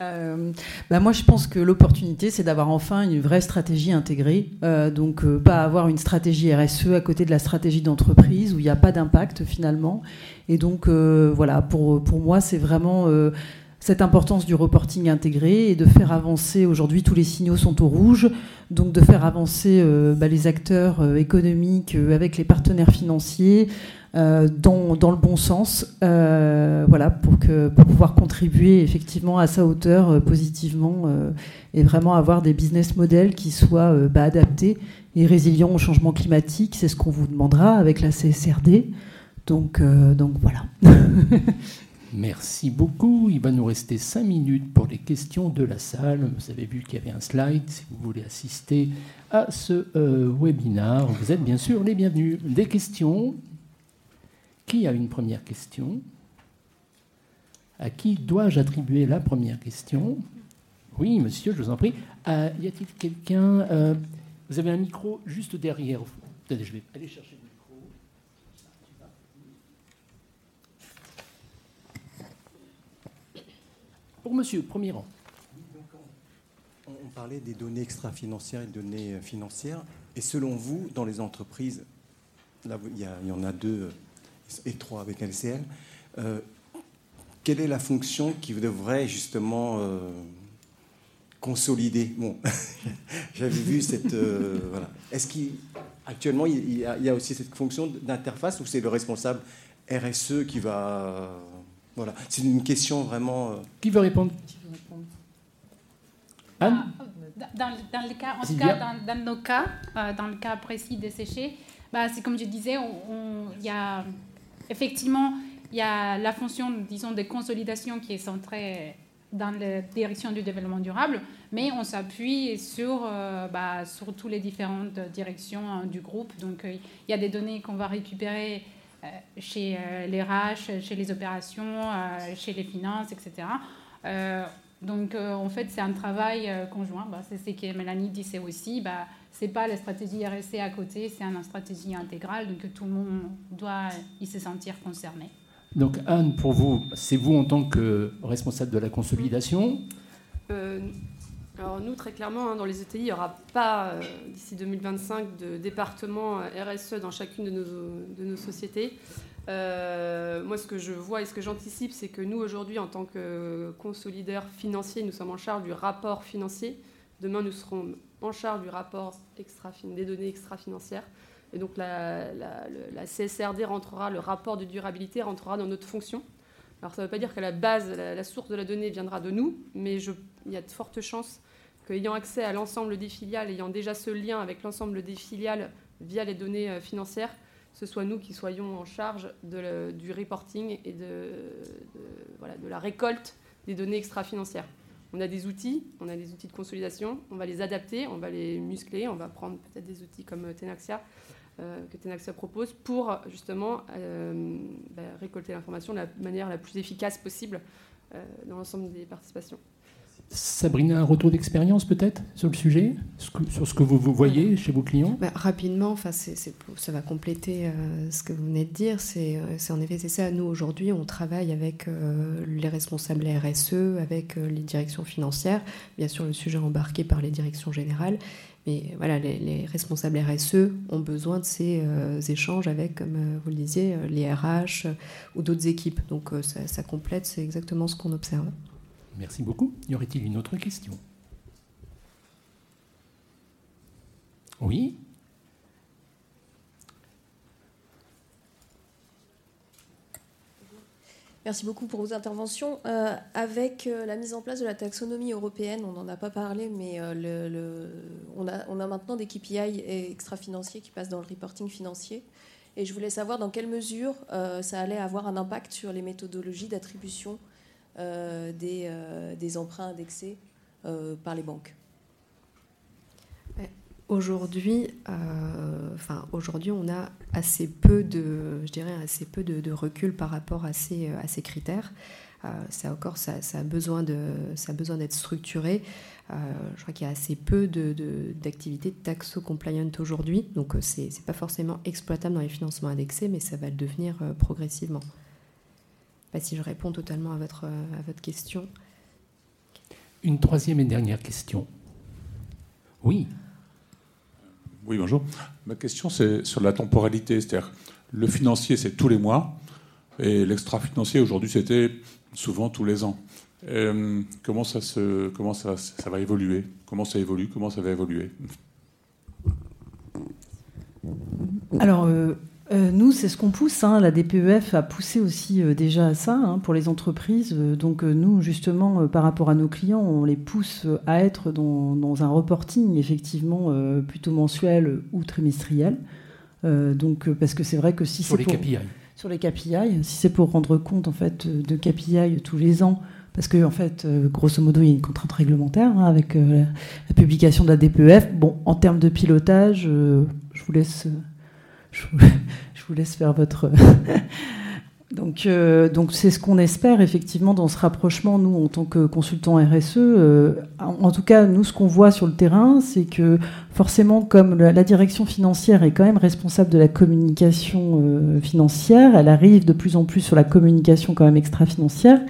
euh, bah moi, je pense que l'opportunité, c'est d'avoir enfin une vraie stratégie intégrée. Euh, donc, euh, pas avoir une stratégie RSE à côté de la stratégie d'entreprise où il n'y a pas d'impact finalement. Et donc, euh, voilà, pour, pour moi, c'est vraiment cette importance du reporting intégré et de faire avancer, aujourd'hui tous les signaux sont au rouge, donc de faire avancer bah, les acteurs économiques avec les partenaires financiers, euh, dans, le bon sens, euh, voilà, pour, pouvoir contribuer effectivement à sa hauteur euh, positivement et vraiment avoir des business models qui soient bah, adaptés et résilients au changement climatique. C'est ce qu'on vous demandera avec la CSRD. Donc voilà. Merci beaucoup. Il va nous rester cinq minutes pour les questions de la salle. Vous avez vu qu'il y avait un slide. Si vous voulez assister à ce webinaire, vous êtes bien sûr les bienvenus. Des questions qui a une première question? À qui dois-je attribuer la première question? Oui, monsieur, je vous en prie. Euh, y a-t-il quelqu'un euh, Vous avez un micro juste derrière. Attendez, je vais aller chercher le micro. Pour monsieur, premier rang. On parlait des données extra-financières et données financières. Et selon vous, dans les entreprises, là, il y, en a deux étroit avec LCL. Euh, quelle est la fonction qui devrait justement euh, consolider? J'avais vu cette. Euh. Est-ce qu'actuellement, il, y a aussi cette fonction d'interface ou c'est le responsable RSE qui va. Voilà, c'est une question vraiment. Qui veut répondre? Anne? Dans, dans, le cas, en tout cas, dans, dans, nos cas, dans le cas précis des séchés, bah, c'est comme je disais, il y a effectivement, il y a la fonction, disons, de consolidation qui est centrée dans la direction du développement durable, mais on s'appuie sur, euh, bah, sur toutes les différentes directions hein, du groupe. Donc, euh, il y a des données qu'on va récupérer euh, chez les RH, chez les opérations, chez les finances, etc. donc, en fait, c'est un travail conjoint. Bah, c'est ce que Mélanie disait aussi. Bah, c'est pas la stratégie RSC à côté, c'est une stratégie intégrale, donc tout le monde doit y se sentir concerné. Donc Anne, pour vous, c'est vous en tant que responsable de la consolidation? Euh, Alors nous, très clairement, hein, dans les ETI, il n'y aura pas, euh, d'ici 2025, de département euh, RSE dans chacune de nos, de nos sociétés. moi, ce que je vois et ce que j'anticipe, c'est que nous, aujourd'hui, en tant que consolideurs financiers, nous sommes en charge du rapport financier. Demain, nous serons en charge du rapport extra des données extra-financières. Et donc la, CSRD rentrera, le rapport de durabilité rentrera dans notre fonction. Alors ça ne veut pas dire que la base, la, source de la donnée viendra de nous, mais il y a de fortes chances qu'ayant accès à l'ensemble des filiales, ayant déjà ce lien avec l'ensemble des filiales via les données euh, financières, ce soit nous qui soyons en charge du reporting et de, la récolte des données extra-financières. On a des outils, on a des outils de consolidation, on va les adapter, on va les muscler, on va prendre peut-être des outils comme Tenaxia, euh, que Tenaxia propose pour justement euh, bah, récolter l'information de la manière la plus efficace possible euh, dans l'ensemble des participations. Sabrina, un retour d'expérience peut-être sur le sujet, sur ce que vous, voyez chez vos clients? bah, Rapidement, enfin, ça va compléter euh, ce que vous venez de dire. C'est euh, en effet c'est ça. Nous, aujourd'hui, on travaille avec euh, les responsables RSE, avec les directions financières, bien sûr le sujet embarqué par les directions générales. Mais voilà, les, responsables RSE ont besoin de ces échanges avec, comme vous le disiez, les RH ou d'autres équipes. Donc ça, ça complète, c'est exactement ce qu'on observe. Merci beaucoup. Y aurait-il une autre question? Oui Merci beaucoup pour vos interventions. Euh, avec euh, la mise en place de la taxonomie européenne, on n'en a pas parlé, mais euh, on, a, on, a, maintenant des KPI extra-financiers qui passent dans le reporting financier. Et je voulais savoir dans quelle mesure ça allait avoir un impact sur les méthodologies d'attribution des, euh, des, emprunts indexés euh, par les banques Aujourd'hui, enfin on a assez peu de, je dirais assez peu de, recul par rapport à ces, critères. ça encore, ça, a besoin d'être structuré. je crois qu'il y a assez peu d'activités de, taxo-compliant aujourd'hui, donc ce n'est pas forcément exploitable dans les financements indexés, mais ça va le devenir progressivement. Pas si je réponds totalement à votre, à votre question. Une troisième et dernière question. Oui. Oui, bonjour. Ma question, c'est sur la temporalité. C'est-à-dire, le financier, c'est tous les mois, et l'extra-financier, aujourd'hui, c'était souvent tous les ans. Euh, comment ça, se, comment ça, ça va évoluer? Comment ça évolue? Comment ça va évoluer? Alors, euh, euh, nous, c'est ce qu'on pousse. Hein. La DPEF a poussé aussi euh, déjà à ça hein, pour les entreprises. Euh, donc nous, justement, par rapport à nos clients, on les pousse à être dans, un reporting effectivement plutôt mensuel ou trimestriel. donc parce que c'est vrai que si c'est pour les KPI. sur les KPI, si c'est pour rendre compte en fait de KPI tous les ans, parce que en fait, grosso modo, il y a une contrainte réglementaire hein, avec la, publication de la DPEF. Bon, en termes de pilotage, je vous laisse je vous, laisse faire votre. donc, euh, donc c'est ce qu'on espère effectivement dans ce rapprochement, nous, en tant que consultants RSE. Euh, en, tout cas, nous, ce qu'on voit sur le terrain, c'est que forcément, comme la, direction financière est quand même responsable de la communication euh, financière, elle arrive de plus en plus sur la communication quand même extra-financière.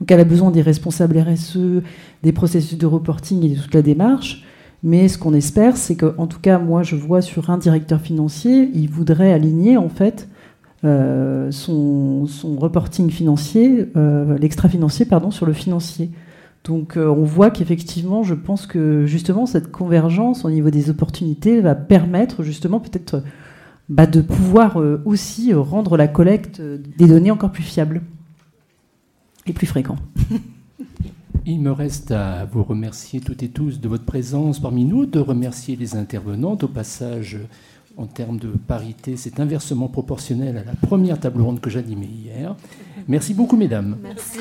Donc, elle a besoin des responsables RSE, des processus de reporting et de toute la démarche. Mais ce qu'on espère, c'est que, en tout cas, moi, je vois sur un directeur financier, il voudrait aligner en fait euh, son, reporting financier, euh, l'extra-financier, pardon, sur le financier. Donc, euh, on voit qu'effectivement, je pense que justement cette convergence au niveau des opportunités va permettre justement peut-être bah, de pouvoir aussi rendre la collecte des données encore plus fiables et plus fréquents. Il me reste à vous remercier toutes et tous de votre présence parmi nous, de remercier les intervenantes. Au passage, en termes de parité, c'est inversement proportionnel à la première table ronde que j'animais hier. Merci beaucoup, mesdames. Merci.